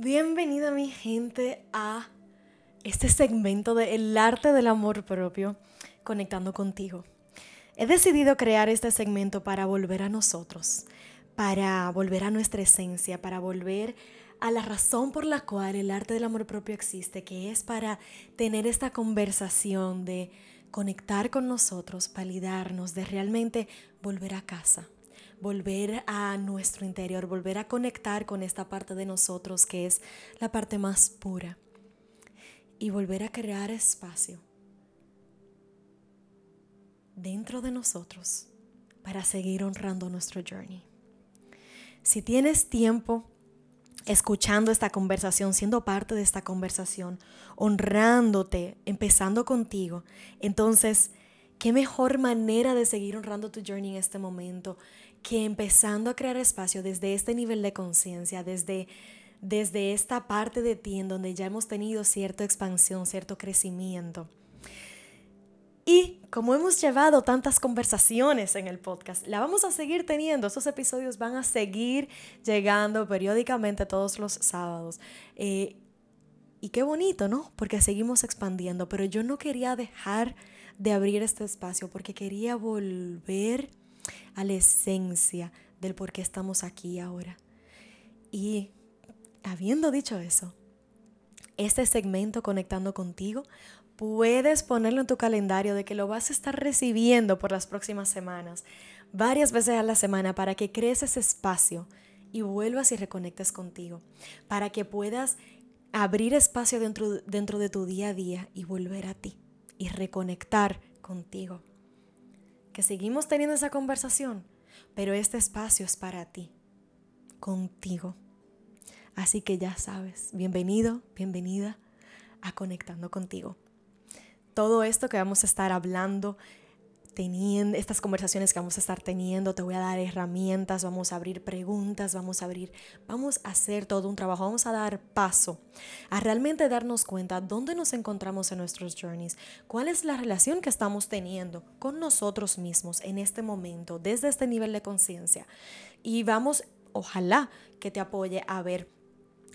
Bienvenida mi gente a este segmento de El arte del amor propio, conectando contigo. He decidido crear este segmento para volver a nosotros, para volver a nuestra esencia, para volver a la razón por la cual el arte del amor propio existe, que es para tener esta conversación de conectar con nosotros, validarnos, de realmente volver a casa volver a nuestro interior, volver a conectar con esta parte de nosotros que es la parte más pura y volver a crear espacio dentro de nosotros para seguir honrando nuestro journey. Si tienes tiempo escuchando esta conversación, siendo parte de esta conversación, honrándote, empezando contigo, entonces, qué mejor manera de seguir honrando tu journey en este momento que empezando a crear espacio desde este nivel de conciencia, desde, desde esta parte de ti en donde ya hemos tenido cierta expansión, cierto crecimiento. Y como hemos llevado tantas conversaciones en el podcast, la vamos a seguir teniendo. Esos episodios van a seguir llegando periódicamente todos los sábados. Eh, y qué bonito, ¿no? Porque seguimos expandiendo, pero yo no quería dejar de abrir este espacio porque quería volver a la esencia del por qué estamos aquí ahora. Y habiendo dicho eso, este segmento conectando contigo, puedes ponerlo en tu calendario de que lo vas a estar recibiendo por las próximas semanas, varias veces a la semana, para que crees ese espacio y vuelvas y reconectes contigo, para que puedas abrir espacio dentro, dentro de tu día a día y volver a ti y reconectar contigo que seguimos teniendo esa conversación, pero este espacio es para ti, contigo. Así que ya sabes, bienvenido, bienvenida a Conectando contigo. Todo esto que vamos a estar hablando estas conversaciones que vamos a estar teniendo, te voy a dar herramientas, vamos a abrir preguntas, vamos a abrir, vamos a hacer todo un trabajo, vamos a dar paso a realmente darnos cuenta dónde nos encontramos en nuestros journeys, cuál es la relación que estamos teniendo con nosotros mismos en este momento, desde este nivel de conciencia. Y vamos, ojalá que te apoye a ver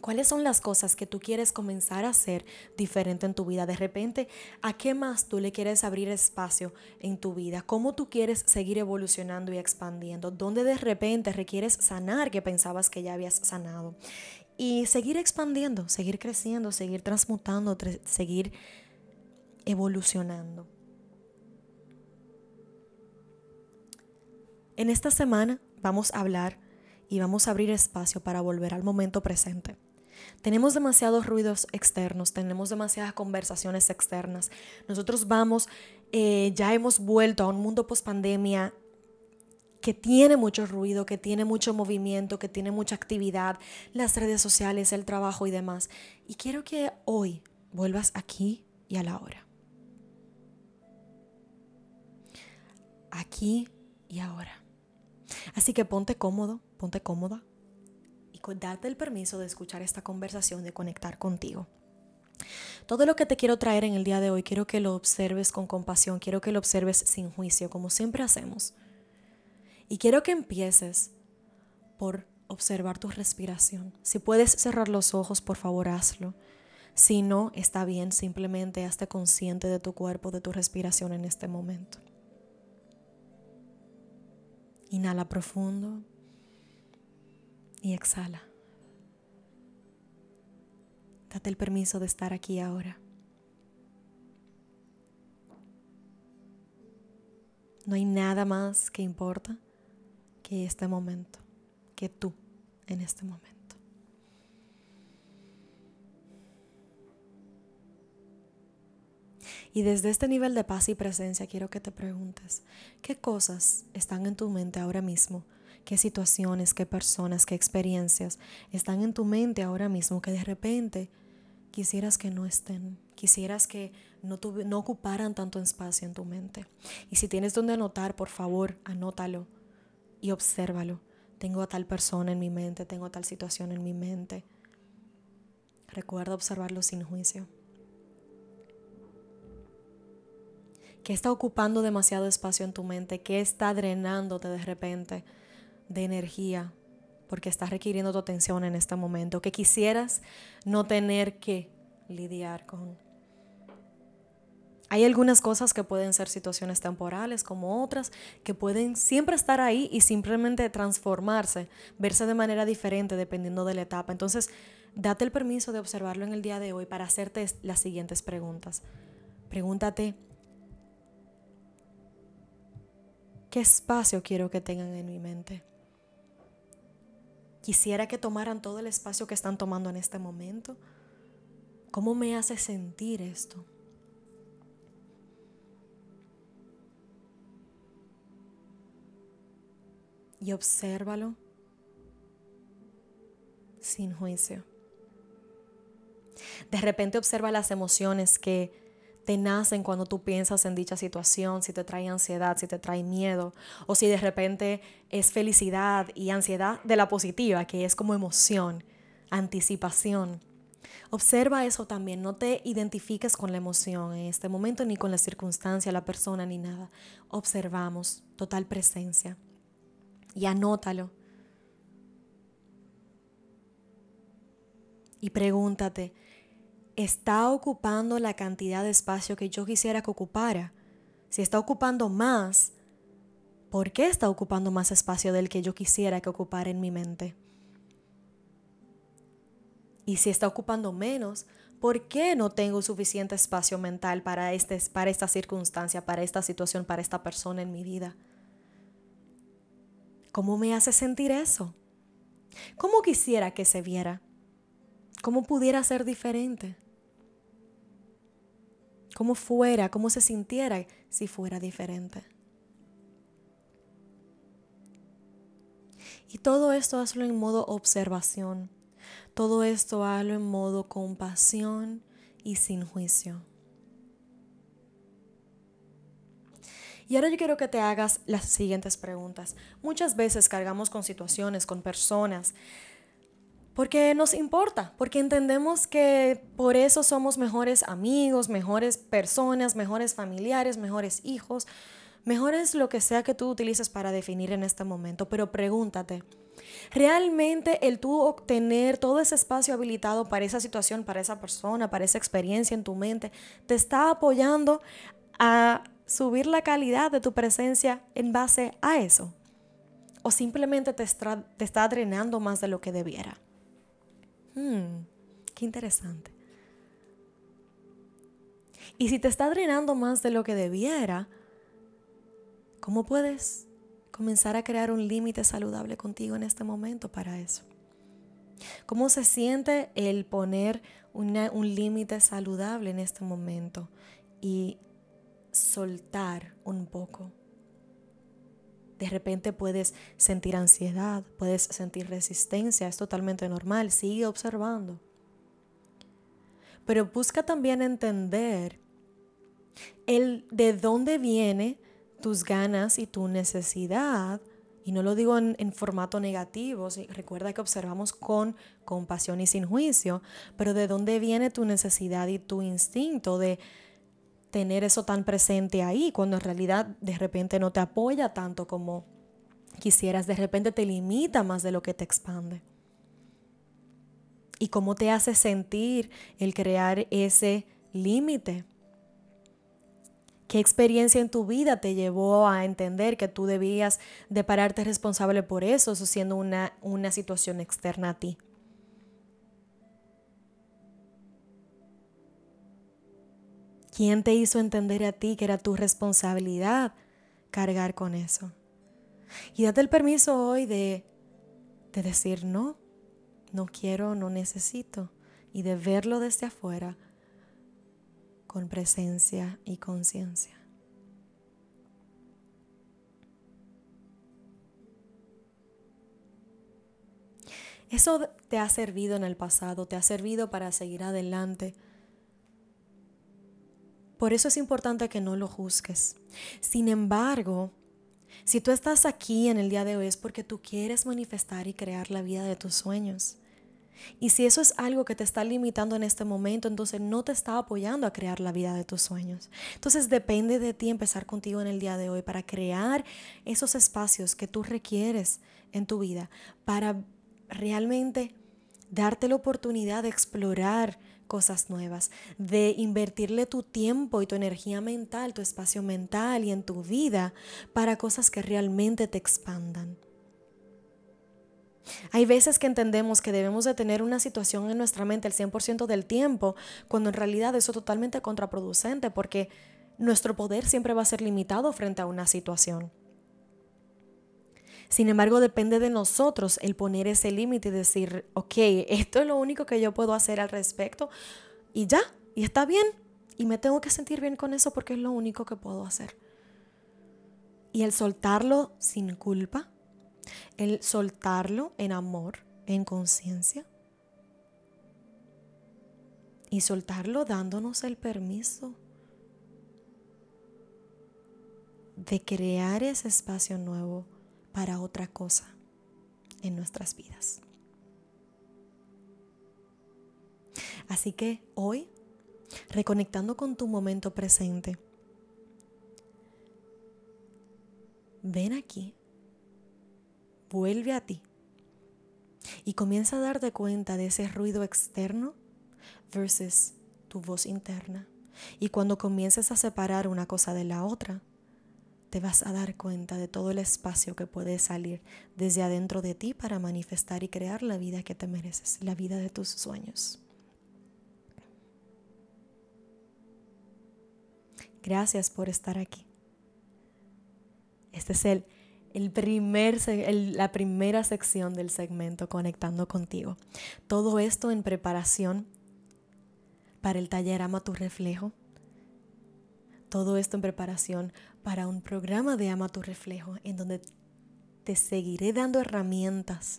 ¿Cuáles son las cosas que tú quieres comenzar a hacer diferente en tu vida? De repente, ¿a qué más tú le quieres abrir espacio en tu vida? ¿Cómo tú quieres seguir evolucionando y expandiendo? ¿Dónde de repente requieres sanar que pensabas que ya habías sanado? Y seguir expandiendo, seguir creciendo, seguir transmutando, seguir evolucionando. En esta semana vamos a hablar y vamos a abrir espacio para volver al momento presente. Tenemos demasiados ruidos externos, tenemos demasiadas conversaciones externas. Nosotros vamos, eh, ya hemos vuelto a un mundo post pandemia que tiene mucho ruido, que tiene mucho movimiento, que tiene mucha actividad, las redes sociales, el trabajo y demás. Y quiero que hoy vuelvas aquí y a la hora. Aquí y ahora. Así que ponte cómodo, ponte cómoda, y date el permiso de escuchar esta conversación, de conectar contigo. Todo lo que te quiero traer en el día de hoy, quiero que lo observes con compasión, quiero que lo observes sin juicio, como siempre hacemos. Y quiero que empieces por observar tu respiración. Si puedes cerrar los ojos, por favor hazlo. Si no, está bien, simplemente hazte consciente de tu cuerpo, de tu respiración en este momento. Inhala profundo y exhala. Date el permiso de estar aquí ahora. No hay nada más que importa que este momento, que tú en este momento. Y desde este nivel de paz y presencia quiero que te preguntes, ¿qué cosas están en tu mente ahora mismo qué situaciones, qué personas, qué experiencias están en tu mente ahora mismo que de repente quisieras que no estén, quisieras que no, ocuparan tanto espacio en tu mente. Y si tienes donde anotar, por favor, anótalo y obsérvalo. Tengo a tal persona en mi mente, tengo tal situación en mi mente. Recuerda observarlo sin juicio. ¿Qué está ocupando demasiado espacio en tu mente? ¿Qué está drenándote de repente? De energía porque está requiriendo tu atención en este momento, que quisieras no tener que lidiar con. Hay algunas cosas que pueden ser situaciones temporales, como otras que pueden siempre estar ahí y simplemente transformarse, verse de manera diferente dependiendo de la etapa. Entonces, date el permiso de observarlo en el día de hoy para hacerte las siguientes preguntas. Pregúntate, ¿qué espacio quiero que tengan en mi mente? Quisiera que tomaran todo el espacio que están tomando en este momento. ¿Cómo me hace sentir esto? Y obsérvalo sin juicio. De repente observa las emociones que te nacen cuando tú piensas en dicha situación, si te trae ansiedad, si te trae miedo, o si de repente es felicidad y ansiedad de la positiva, que es como emoción, anticipación. Observa eso también, no te identifiques con la emoción en este momento, ni con la circunstancia, la persona, ni nada. Observamos total presencia y anótalo. Y pregúntate, está ocupando la cantidad de espacio que yo quisiera que ocupara. Si está ocupando más, ¿por qué está ocupando más espacio del que yo quisiera que ocupara en mi mente? Y si está ocupando menos, ¿por qué no tengo suficiente espacio mental para, este, para esta circunstancia, para esta situación, para esta persona en mi vida? ¿Cómo me hace sentir eso? ¿Cómo quisiera que se viera? ¿Cómo pudiera ser diferente? Cómo fuera, cómo se sintiera si fuera diferente. Y todo esto hazlo en modo observación. Todo esto hazlo en modo compasión y sin juicio. Y ahora yo quiero que te hagas las siguientes preguntas. Muchas veces cargamos con situaciones, con personas porque nos importa, porque entendemos que por eso somos mejores amigos, mejores personas, mejores familiares, mejores hijos, mejores lo que sea que tú utilices para definir en este momento. Pero pregúntate, ¿realmente el tú obtener todo ese espacio habilitado para esa situación, para esa persona, para esa experiencia en tu mente, te está apoyando a subir la calidad de tu presencia en base a eso? ¿O simplemente te te está drenando más de lo que debiera? Hmm, qué interesante. Y si te está drenando más de lo que debiera, ¿cómo puedes comenzar a crear un límite saludable contigo en este momento para eso? ¿Cómo se siente el poner un límite saludable en este momento y soltar un poco? De repente puedes sentir ansiedad, puedes sentir resistencia, es totalmente normal, sigue observando. Pero busca también entender el de dónde viene tus ganas y tu necesidad. Y no lo digo en, en formato negativo, recuerda que observamos con compasión y sin juicio, pero de dónde viene tu necesidad y tu instinto de tener eso tan presente ahí, cuando en realidad de repente no te apoya tanto como quisieras, de repente te limita más de lo que te expande. ¿Y cómo te hace sentir el crear ese límite? ¿Qué experiencia en tu vida te llevó a entender que tú debías de pararte responsable por eso, eso siendo una, una situación externa a ti? ¿Quién te hizo entender a ti que era tu responsabilidad cargar con eso? Y date el permiso hoy de, de decir no, no quiero, no necesito. Y de verlo desde afuera con presencia y conciencia. Eso te ha servido en el pasado, te ha servido para seguir adelante por eso es importante que no lo juzgues. Sin embargo, si tú estás aquí en el día de hoy es porque tú quieres manifestar y crear la vida de tus sueños. Y si eso es algo que te está limitando en este momento, entonces no te está apoyando a crear la vida de tus sueños. Entonces depende de ti empezar contigo en el día de hoy para crear esos espacios que tú requieres en tu vida, para realmente darte la oportunidad de explorar cosas nuevas, de invertirle tu tiempo y tu energía mental, tu espacio mental y en tu vida para cosas que realmente te expandan. Hay veces que entendemos que debemos de tener una situación en nuestra mente el 100% del tiempo, cuando en realidad eso es totalmente contraproducente porque nuestro poder siempre va a ser limitado frente a una situación. Sin embargo, depende de nosotros el poner ese límite y decir, ok, esto es lo único que yo puedo hacer al respecto y ya, y está bien, y me tengo que sentir bien con eso porque es lo único que puedo hacer. Y el soltarlo sin culpa, el soltarlo en amor, en conciencia, y soltarlo dándonos el permiso de crear ese espacio nuevo para otra cosa en nuestras vidas. Así que hoy, reconectando con tu momento presente, ven aquí, vuelve a ti y comienza a darte cuenta de ese ruido externo versus tu voz interna. Y cuando comiences a separar una cosa de la otra, te vas a dar cuenta de todo el espacio que puede salir desde adentro de ti para manifestar y crear la vida que te mereces, la vida de tus sueños. Gracias por estar aquí. Este es el, el primer, la primera sección del segmento Conectando contigo. Todo esto en preparación para el taller Ama tu reflejo. Todo esto en preparación para un programa de Ama tu Reflejo, en donde te seguiré dando herramientas,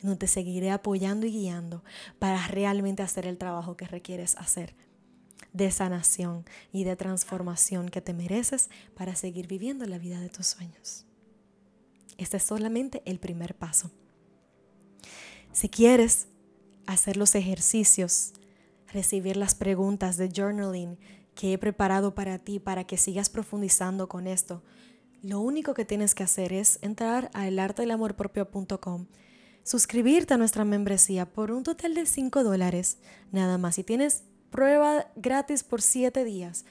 en donde te seguiré apoyando y guiando para realmente hacer el trabajo que requieres hacer de sanación y de transformación que te mereces para seguir viviendo la vida de tus sueños. Este es solamente el primer paso. Si quieres hacer los ejercicios, recibir las preguntas de journaling que he preparado para ti para que sigas profundizando con esto. Lo único que tienes que hacer es entrar a elartedelamorpropio.com, suscribirte a nuestra membresía por un total de 5 dólares, nada más. Y tienes prueba gratis por 7 días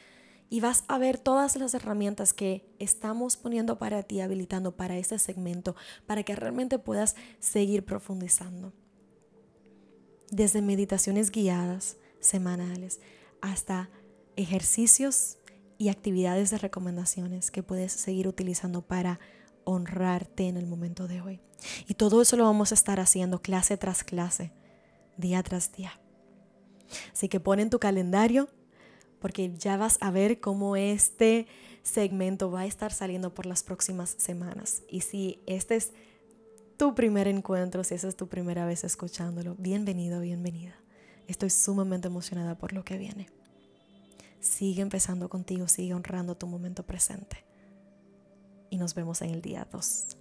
y vas a ver todas las herramientas que estamos poniendo para ti, habilitando para este segmento, para que realmente puedas seguir profundizando. Desde meditaciones guiadas semanales hasta ejercicios y actividades de recomendaciones que puedes seguir utilizando para honrarte en el momento de hoy. Y todo eso lo vamos a estar haciendo clase tras clase, día tras día. Así que pon en tu calendario porque ya vas a ver cómo este segmento va a estar saliendo por las próximas semanas. Y si este es tu primer encuentro, si esa es tu primera vez escuchándolo, bienvenido, bienvenida. Estoy sumamente emocionada por lo que viene. Sigue empezando contigo, sigue honrando tu momento presente. Y nos vemos en el día 2.